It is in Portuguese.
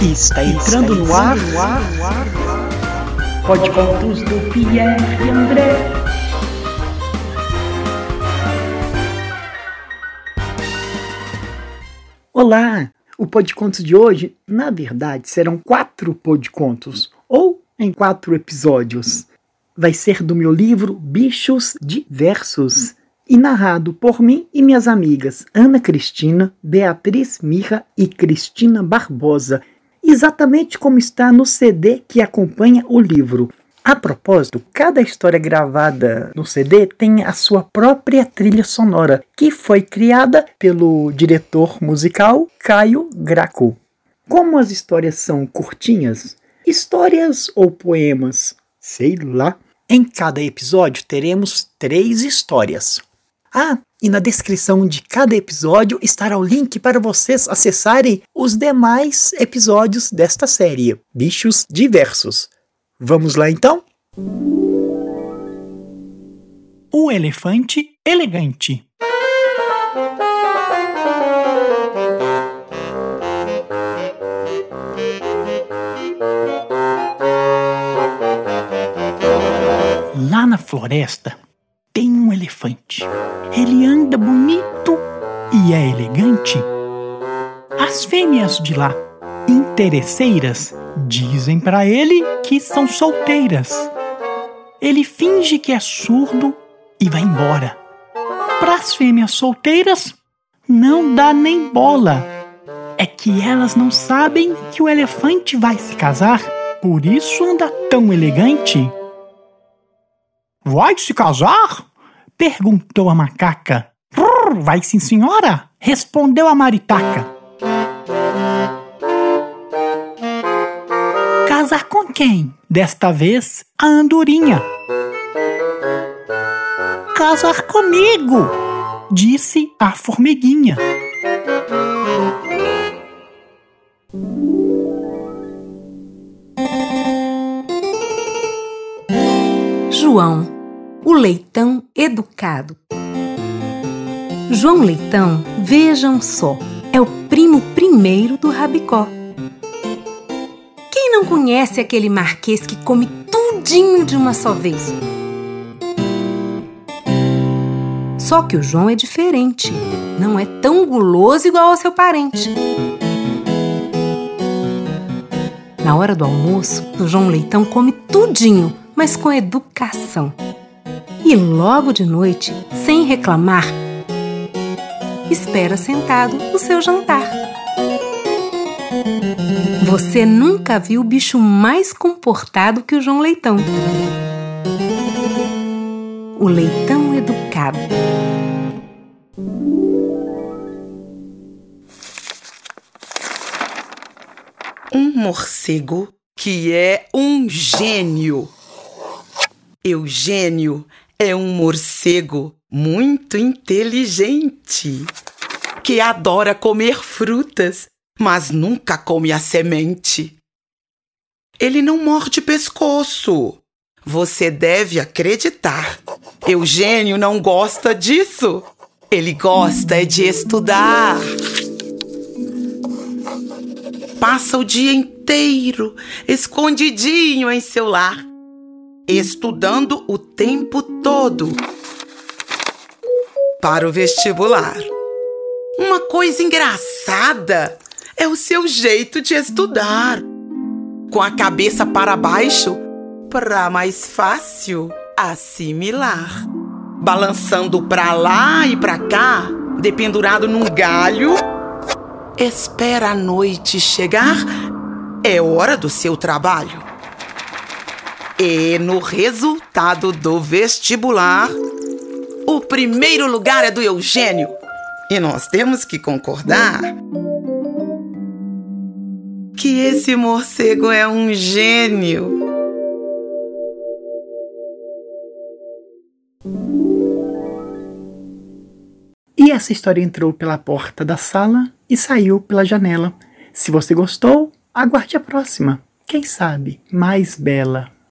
Está entrando no ar. Pode contos do Pierre André. Olá! O Podcontos de hoje, na verdade, serão quatro podcontos, ou em quatro episódios. Vai ser do meu livro Bichos Diversos e narrado por mim e minhas amigas Ana Cristina, Beatriz Mirra e Cristina Barbosa, exatamente como está no CD que acompanha o livro. A propósito, cada história gravada no CD tem a sua própria trilha sonora, que foi criada pelo diretor musical Caio Graco. Como as histórias são curtinhas, histórias ou poemas, sei lá, em cada episódio teremos três histórias, ah, e na descrição de cada episódio estará o link para vocês acessarem os demais episódios desta série, Bichos Diversos. Vamos lá então? O elefante elegante. Lá na floresta elefante. Ele anda bonito e é elegante. As fêmeas de lá, interesseiras, dizem para ele que são solteiras. Ele finge que é surdo e vai embora. Para as fêmeas solteiras, não dá nem bola. É que elas não sabem que o elefante vai se casar, por isso anda tão elegante. Vai se casar? Perguntou a macaca. Vai sim, senhora? Respondeu a maritaca. Casar com quem? Desta vez, a andorinha. Casar comigo, disse a formiguinha. João o leitão educado. João Leitão, vejam só, é o primo primeiro do Rabicó. Quem não conhece aquele marquês que come tudinho de uma só vez? Só que o João é diferente, não é tão guloso igual ao seu parente. Na hora do almoço, o João Leitão come tudinho, mas com educação e logo de noite, sem reclamar, espera sentado o seu jantar. Você nunca viu bicho mais comportado que o João Leitão. O leitão educado. Um morcego que é um gênio. Eugênio é um morcego muito inteligente que adora comer frutas, mas nunca come a semente. Ele não morde pescoço. Você deve acreditar. Eugênio não gosta disso. Ele gosta é de estudar. Passa o dia inteiro escondidinho em seu lar estudando o tempo todo para o vestibular. Uma coisa engraçada é o seu jeito de estudar. Com a cabeça para baixo, para mais fácil assimilar. Balançando para lá e para cá, dependurado num galho, espera a noite chegar. É hora do seu trabalho. E no resultado do vestibular, o primeiro lugar é do Eugênio. E nós temos que concordar que esse morcego é um gênio. E essa história entrou pela porta da sala e saiu pela janela. Se você gostou, aguarde a próxima. Quem sabe mais bela.